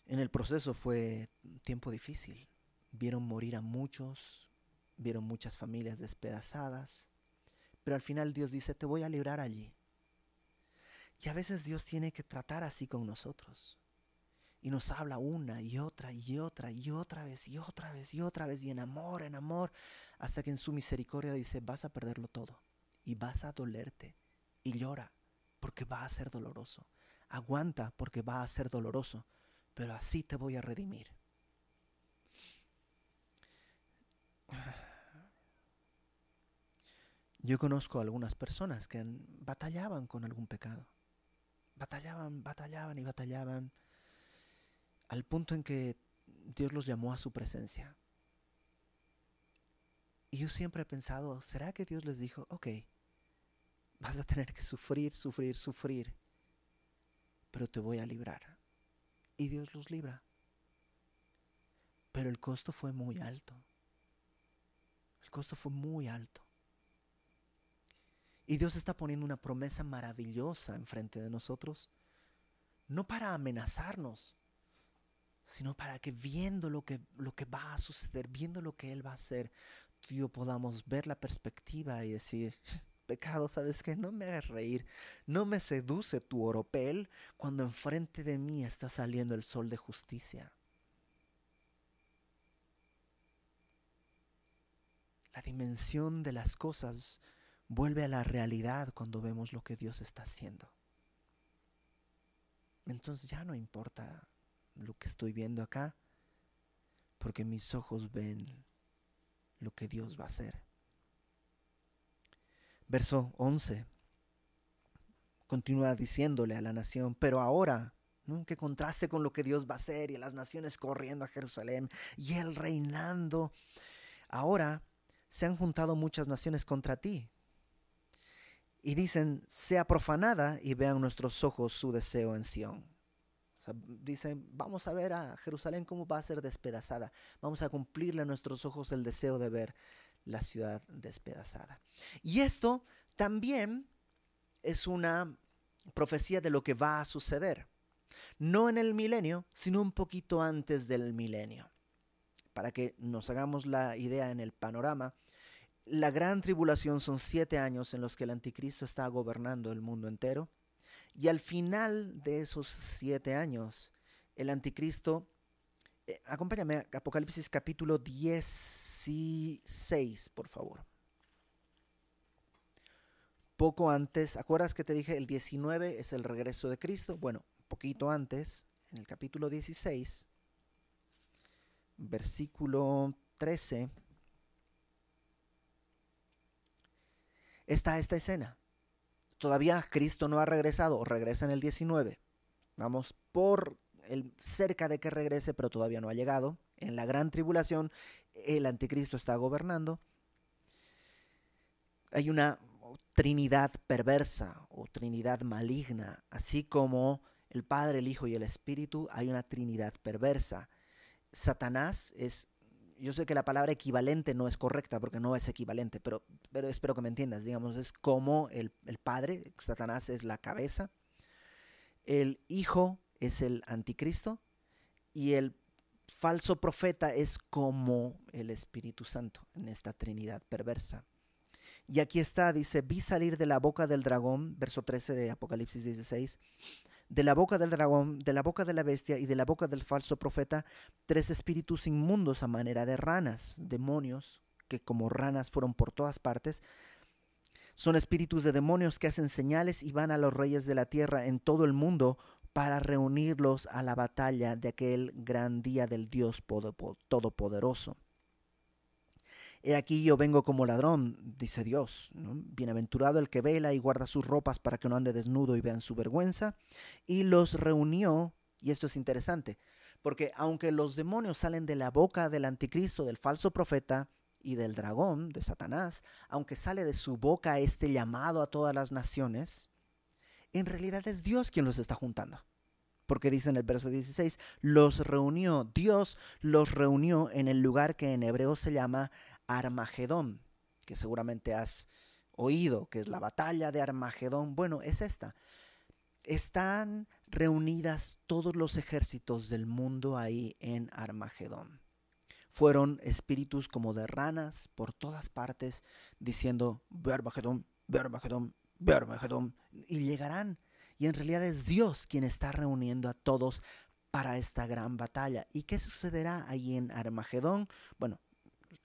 En el proceso fue tiempo difícil. Vieron morir a muchos, vieron muchas familias despedazadas, pero al final Dios dice, te voy a librar allí. Y a veces Dios tiene que tratar así con nosotros. Y nos habla una y otra y otra y otra vez y otra vez y otra vez y en amor, en amor, hasta que en su misericordia dice, vas a perderlo todo y vas a dolerte y llora porque va a ser doloroso. Aguanta porque va a ser doloroso, pero así te voy a redimir. Yo conozco a algunas personas que batallaban con algún pecado. Batallaban, batallaban y batallaban al punto en que Dios los llamó a su presencia. Y yo siempre he pensado, ¿será que Dios les dijo, ok, vas a tener que sufrir, sufrir, sufrir, pero te voy a librar? Y Dios los libra. Pero el costo fue muy alto. El costo fue muy alto. Y Dios está poniendo una promesa maravillosa enfrente de nosotros, no para amenazarnos, sino para que viendo lo que, lo que va a suceder, viendo lo que Él va a hacer, tú podamos ver la perspectiva y decir, pecado, ¿sabes qué? No me hagas reír, no me seduce tu oropel cuando enfrente de mí está saliendo el sol de justicia. La dimensión de las cosas vuelve a la realidad cuando vemos lo que Dios está haciendo. Entonces ya no importa lo que estoy viendo acá, porque mis ojos ven lo que Dios va a hacer. Verso 11 continúa diciéndole a la nación, pero ahora, ¿no? que contraste con lo que Dios va a hacer y las naciones corriendo a Jerusalén y él reinando, ahora se han juntado muchas naciones contra ti, y dicen, sea profanada y vean nuestros ojos su deseo en Sión. Dicen, vamos a ver a Jerusalén cómo va a ser despedazada. Vamos a cumplirle a nuestros ojos el deseo de ver la ciudad despedazada. Y esto también es una profecía de lo que va a suceder. No en el milenio, sino un poquito antes del milenio. Para que nos hagamos la idea en el panorama, la gran tribulación son siete años en los que el anticristo está gobernando el mundo entero. Y al final de esos siete años, el anticristo Eh, acompáñame a Apocalipsis capítulo 16, por favor. Poco antes, ¿acuerdas que te dije el 19 es el regreso de Cristo? Bueno, poquito antes, en el capítulo 16, versículo 13, está esta escena. Todavía Cristo no ha regresado, o regresa en el 19. Vamos por el, cerca de que regrese, pero todavía no ha llegado. En la gran tribulación, el anticristo está gobernando. Hay una trinidad perversa o trinidad maligna, así como el Padre, el Hijo y el Espíritu, hay una trinidad perversa. Satanás es, yo sé que la palabra equivalente no es correcta porque no es equivalente, pero, pero espero que me entiendas, digamos, es como el Padre, Satanás es la cabeza, el Hijo es el anticristo y el falso profeta es como el Espíritu Santo en esta Trinidad perversa. Y aquí está, dice, vi salir de la boca del dragón, verso 13 de Apocalipsis 16, de la boca del dragón, de la boca de la bestia y de la boca del falso profeta, tres espíritus inmundos a manera de ranas, demonios, que como ranas fueron por todas partes. Son espíritus de demonios que hacen señales y van a los reyes de la tierra en todo el mundo para reunirlos a la batalla de aquel gran día del Dios Todopoderoso. He aquí yo vengo como ladrón, dice Dios. Bienaventurado el que vela y guarda sus ropas para que no ande desnudo y vean su vergüenza. Y los reunió, y esto es interesante, porque aunque los demonios salen de la boca del anticristo, del falso profeta y del dragón, de Satanás, aunque sale de su boca este llamado a todas las naciones, en realidad es Dios quien los está juntando. Porque dice en el verso 16, los reunió, Dios los reunió en el lugar que en hebreo se llama Armagedón, que seguramente has oído, que es la batalla de Armagedón. Bueno, es esta. Están reunidas todos los ejércitos del mundo ahí en Armagedón. Fueron espíritus como de ranas por todas partes diciendo, ve Armagedón, ve Armagedón, y llegarán. Y en realidad es Dios quien está reuniendo a todos para esta gran batalla. ¿Y qué sucederá ahí en Armagedón? Bueno,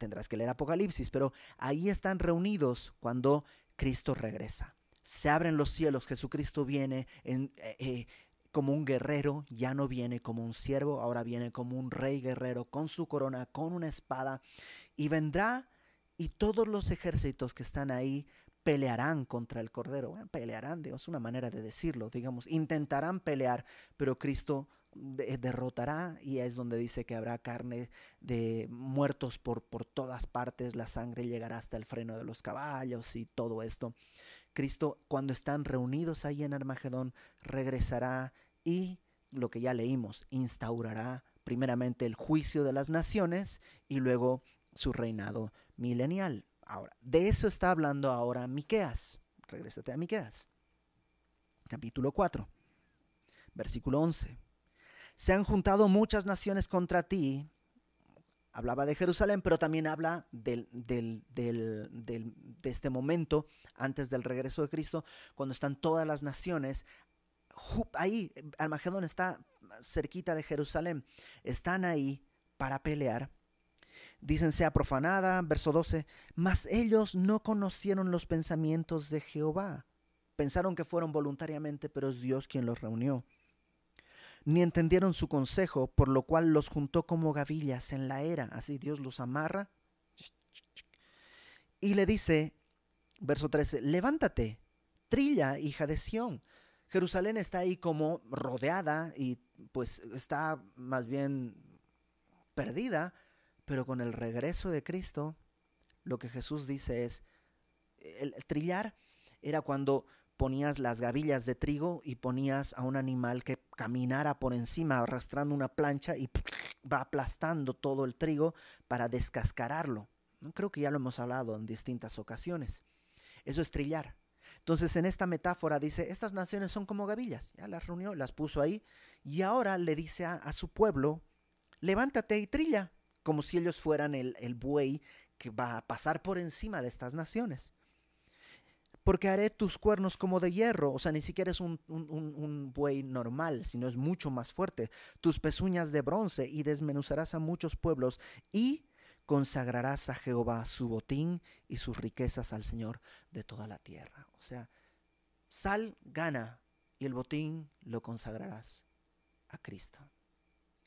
tendrás que leer Apocalipsis, pero ahí están reunidos cuando Cristo regresa. Se abren los cielos, Jesucristo viene en, eh, eh, como un guerrero, ya no viene como un siervo, ahora viene como un rey guerrero, con su corona, con una espada, y vendrá y todos los ejércitos que están ahí pelearán contra el Cordero. pelearán, digamos, una manera de decirlo, digamos, intentarán pelear, pero Cristo derrotará y es donde dice que habrá carne de muertos por, por todas partes, la sangre llegará hasta el freno de los caballos y todo esto. Cristo, cuando están reunidos ahí en Armagedón, regresará y lo que ya leímos, instaurará primeramente el juicio de las naciones y luego su reinado milenial. Ahora, de eso está hablando ahora Miqueas. Regrésate a Miqueas. Capítulo 4, versículo 11. Se han juntado muchas naciones contra ti. Hablaba de Jerusalén, pero también habla del, de este momento antes del regreso de Cristo, cuando están todas las naciones. Ahí, Armagedón está cerquita de Jerusalén. Están ahí para pelear dicen sea profanada, verso 12, mas ellos no conocieron los pensamientos de Jehová. Pensaron que fueron voluntariamente, pero es Dios quien los reunió. Ni entendieron su consejo, por lo cual los juntó como gavillas en la era. Así Dios los amarra. Y le dice, verso 13, levántate, trilla, hija de Sión. Jerusalén está ahí como rodeada y pues está más bien perdida pero con el regreso de Cristo, lo que Jesús dice es, el, trillar era cuando ponías las gavillas de trigo y ponías a un animal que caminara por encima arrastrando una plancha y va aplastando todo el trigo para descascararlo. Creo que ya lo hemos hablado en distintas ocasiones. Eso es trillar. Entonces en esta metáfora dice, estas naciones son como gavillas. Ya las reunió, las puso ahí y ahora le dice a su pueblo, levántate y trilla como si ellos fueran el, buey que va a pasar por encima de estas naciones. Porque haré tus cuernos como de hierro, o sea, ni siquiera es un, un, buey normal, sino es mucho más fuerte, tus pezuñas de bronce, y desmenuzarás a muchos pueblos, y consagrarás a Jehová su botín y sus riquezas al Señor de toda la tierra. O sea, sal, gana, y el botín lo consagrarás a Cristo.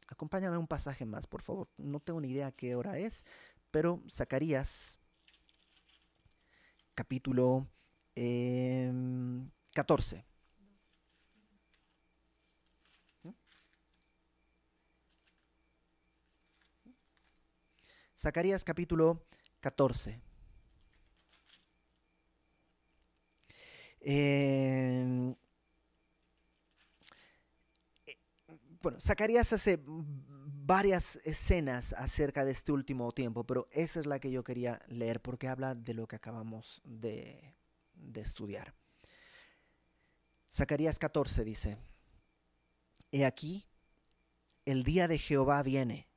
Acompáñame un pasaje más, por favor. No tengo ni idea qué hora es, pero Zacarías, capítulo 14. Em, Zacarías capítulo 14. Em, eh, bueno, Zacarías hace varias escenas acerca de este último tiempo, pero esa es la que yo quería leer porque habla de lo que acabamos de, de estudiar. Zacarías 14 dice, He aquí, el día de Jehová viene,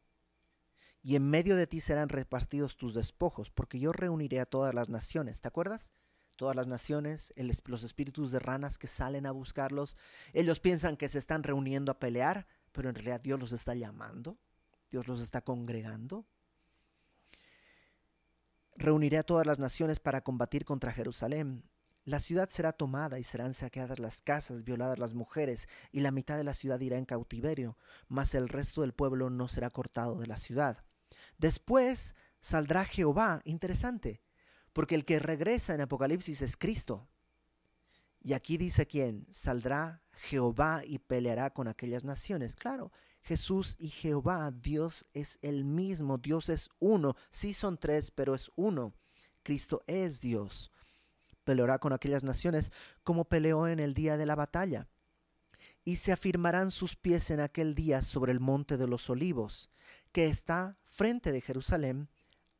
y en medio de ti serán repartidos tus despojos, porque yo reuniré a todas las naciones. ¿Te acuerdas? Todas las naciones, los espíritus de ranas que salen a buscarlos, ellos piensan que se están reuniendo a pelear, pero en realidad Dios los está llamando, Dios los está congregando. Reuniré a todas las naciones para combatir contra Jerusalén la ciudad será tomada y serán saqueadas las casas, violadas las mujeres, y la mitad de la ciudad irá en cautiverio, mas el resto del pueblo no será cortado de la ciudad. Después saldrá Jehová, interesante, porque el que regresa en Apocalipsis es Cristo. Y aquí dice quién, saldrá Jehová y peleará con aquellas naciones. Claro, Jesús y Jehová, Dios es el mismo, Dios es uno, sí son tres, pero es uno. Cristo es Dios peleará con aquellas naciones como peleó en el día de la batalla. Y se afirmarán sus pies en aquel día sobre el monte de los olivos, que está frente de Jerusalén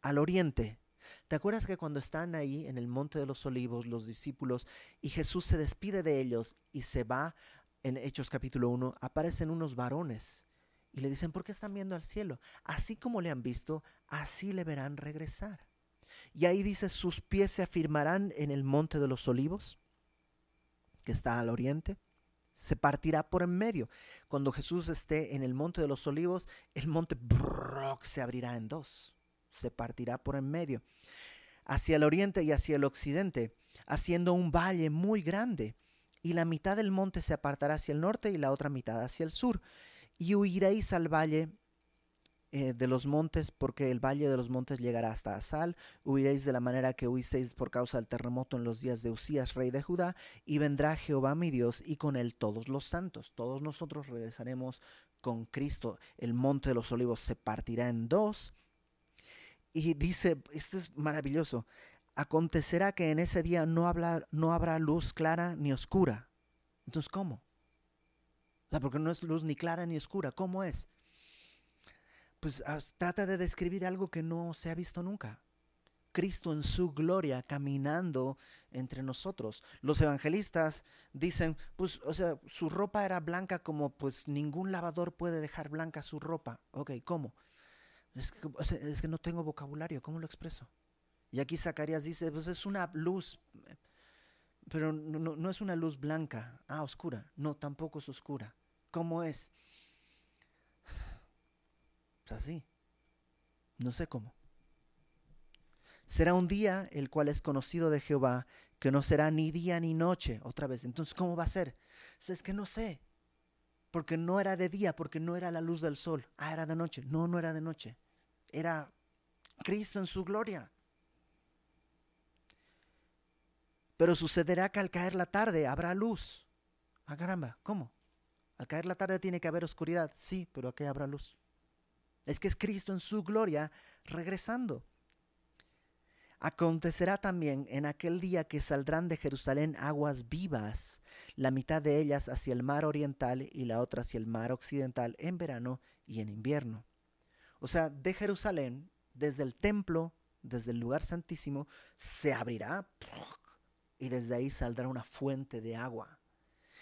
al oriente. ¿Te acuerdas que cuando están ahí en el monte de los olivos los discípulos y Jesús se despide de ellos y se va en Hechos capítulo 1, aparecen unos varones y le dicen, ¿por qué están viendo al cielo? Así como le han visto, así le verán regresar. Y ahí dice, sus pies se afirmarán en el monte de los olivos, que está al oriente. Se partirá por en medio. Cuando Jesús esté en el monte de los olivos, el monte se abrirá en dos. Se partirá por en medio. Hacia el oriente y hacia el occidente, haciendo un valle muy grande. Y la mitad del monte se apartará hacia el norte y la otra mitad hacia el sur. Y huiréis al valle eh, de los montes, porque el valle de los montes llegará hasta Asal. Huiréis de la manera que huisteis por causa del terremoto en los días de Usías, rey de Judá, y vendrá Jehová mi Dios y con él todos los santos. Todos nosotros regresaremos con Cristo. El monte de los olivos se partirá en dos. Y dice, esto es maravilloso, acontecerá que en ese día no, no habrá luz clara ni oscura. Entonces, ¿cómo? O sea, porque no es luz ni clara ni oscura. ¿Cómo es? Pues trata de describir algo que no se ha visto nunca. Cristo en su gloria caminando entre nosotros. Los evangelistas dicen, pues, o sea, su ropa era blanca como pues ningún lavador puede dejar blanca su ropa. Ok, ¿cómo? Es que, es que no tengo vocabulario, ¿cómo lo expreso? Y aquí Zacarías dice, pues es una luz, pero no, no es una luz blanca, ah, oscura. No, tampoco es oscura. ¿Cómo es? Así. No sé cómo. Será un día el cual es conocido de Jehová, que no será ni día ni noche. Otra vez, entonces, ¿cómo va a ser? es que no sé. Porque no era de día, porque no era la luz del sol. Ah, era de noche. No, no era de noche. Era Cristo en su gloria. Pero sucederá que al caer la tarde habrá luz. Ah, caramba, ¿cómo? Al caer la tarde tiene que haber oscuridad. Sí, pero aquí habrá luz. Es que es Cristo en su gloria regresando. Acontecerá también en aquel día que saldrán de Jerusalén aguas vivas, la mitad de ellas hacia el mar oriental y la otra hacia el mar occidental en verano y en invierno. O sea, de Jerusalén, desde el templo, desde el lugar santísimo, se abrirá y desde ahí saldrá una fuente de agua.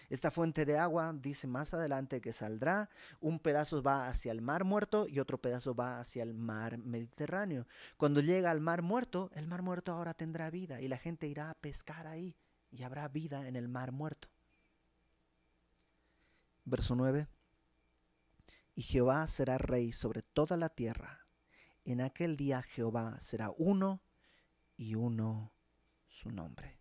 Esta fuente de agua dice más adelante que saldrá, un pedazo va hacia el mar muerto y otro pedazo va hacia el mar Mediterráneo. Cuando llega al mar muerto, el mar muerto ahora tendrá vida y la gente irá a pescar ahí y habrá vida en el mar muerto. Verso 9. Y Jehová será rey sobre toda la tierra. En aquel día Jehová será uno y uno su nombre.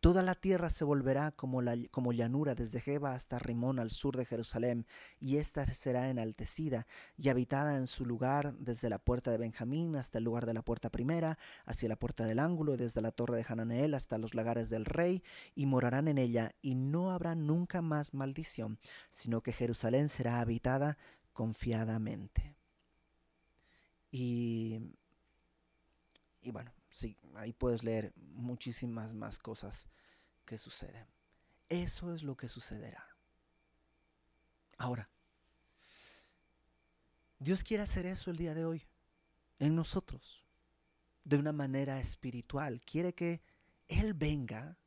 Toda la tierra se volverá como, la, como llanura desde Jeba hasta Rimón al sur de Jerusalén, y ésta será enaltecida y habitada en su lugar desde la puerta de Benjamín hasta el lugar de la puerta primera, hacia la puerta del ángulo, y desde la torre de Hananeel hasta los lagares del rey, y morarán en ella, y no habrá nunca más maldición, sino que Jerusalén será habitada confiadamente. Y, y bueno, sí, ahí puedes leer muchísimas más cosas que suceden. Eso es lo que sucederá. Ahora, Dios quiere hacer eso el día de hoy en nosotros, de una manera espiritual. Quiere que Él venga,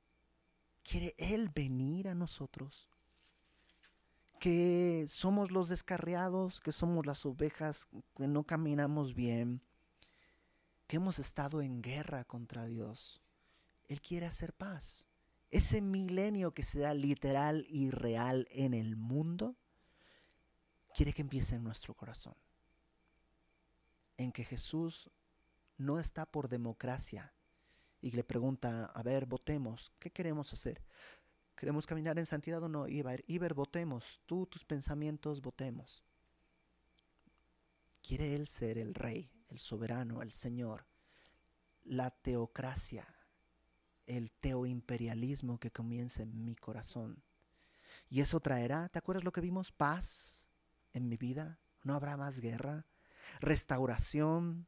quiere Él venir a nosotros, que somos los descarriados, que somos las ovejas, que no caminamos bien, que hemos estado en guerra contra Dios. Él quiere hacer paz. Ese milenio que será literal y real en el mundo, quiere que empiece en nuestro corazón. En que Jesús no está por democracia y le pregunta, a ver, votemos, ¿qué queremos hacer? ¿Queremos caminar en santidad o no? Iber, Iber, votemos, tú, tus pensamientos, votemos. Quiere Él ser el rey, el soberano, el Señor, la teocracia, el teoimperialismo que comienza en mi corazón. Y eso traerá, ¿te acuerdas lo que vimos? Paz en mi vida, no habrá más guerra, restauración,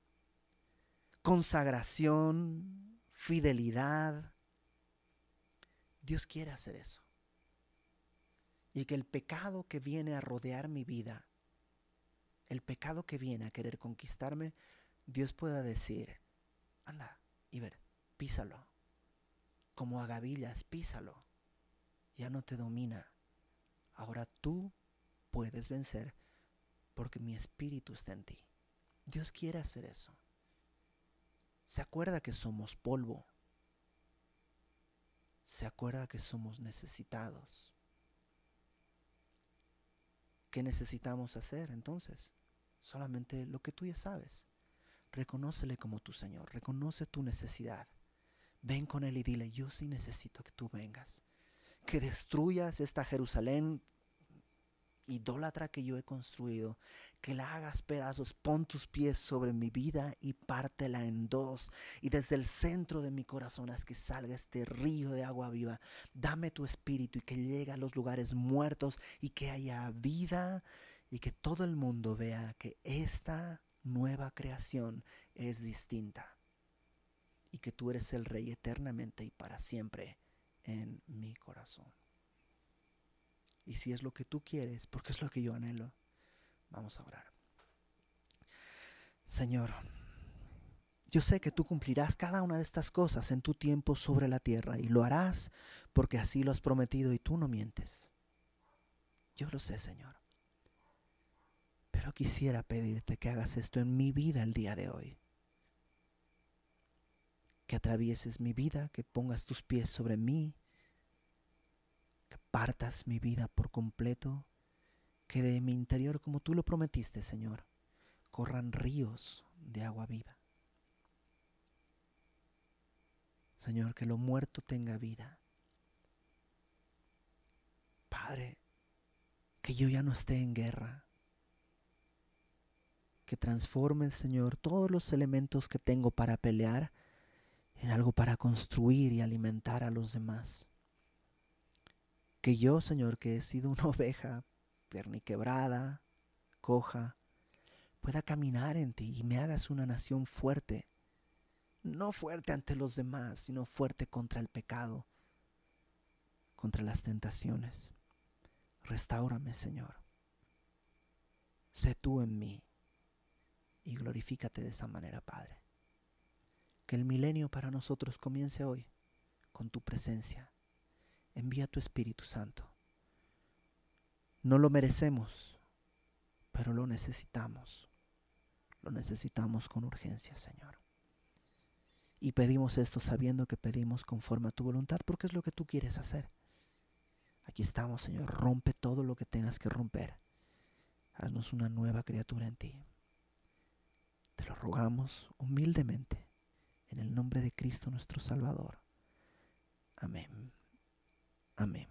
consagración, fidelidad. Dios quiere hacer eso. Y que el pecado que viene a rodear mi vida el pecado que viene a querer conquistarme, Dios pueda decir, anda, ver, písalo. Como a gavillas, písalo. Ya no te domina. Ahora tú puedes vencer porque mi espíritu está en ti. Dios quiere hacer eso. Se acuerda que somos polvo. Se acuerda que somos necesitados. ¿Qué necesitamos hacer entonces? Solamente lo que tú ya sabes. Reconócele como tu Señor, reconoce tu necesidad. Ven con Él y dile, yo sí necesito que tú vengas. Que destruyas esta Jerusalén idólatra que yo he construido, que la hagas pedazos, pon tus pies sobre mi vida y pártela en dos, y desde el centro de mi corazón haz que salga este río de agua viva. Dame tu espíritu y que llegue a los lugares muertos y que haya vida y que todo el mundo vea que esta nueva creación es distinta y que tú eres el rey eternamente y para siempre en mi corazón. Y si es lo que tú quieres, porque es lo que yo anhelo, vamos a orar. Señor, yo sé que tú cumplirás cada una de estas cosas en tu tiempo sobre la tierra y lo harás porque así lo has prometido y tú no mientes. Yo lo sé, Señor. Pero quisiera pedirte que hagas esto en mi vida el día de hoy. Que atravieses mi vida, que pongas tus pies sobre mí partas mi vida por completo, que de mi interior, como tú lo prometiste, Señor, corran ríos de agua viva. Señor, que lo muerto tenga vida. Padre, que yo ya no esté en guerra. Que transforme, Señor, todos los elementos que tengo para pelear en algo para construir y alimentar a los demás que yo, Señor, que he sido una oveja perniquebrada, coja, pueda caminar en ti y me hagas una nación fuerte, no fuerte ante los demás, sino fuerte contra el pecado, contra las tentaciones. Restáurame, Señor. Sé tú en mí y glorifícate de esa manera, Padre. Que el milenio para nosotros comience hoy con tu presencia. Envía tu Espíritu Santo. No lo merecemos, pero lo necesitamos. Lo necesitamos con urgencia, Señor. Y pedimos esto sabiendo que pedimos conforme a tu voluntad, porque es lo que tú quieres hacer. Aquí estamos, Señor. Rompe todo lo que tengas que romper. Haznos una nueva criatura en ti. Te lo rogamos humildemente, en el nombre de Cristo nuestro Salvador. Amén. Amén.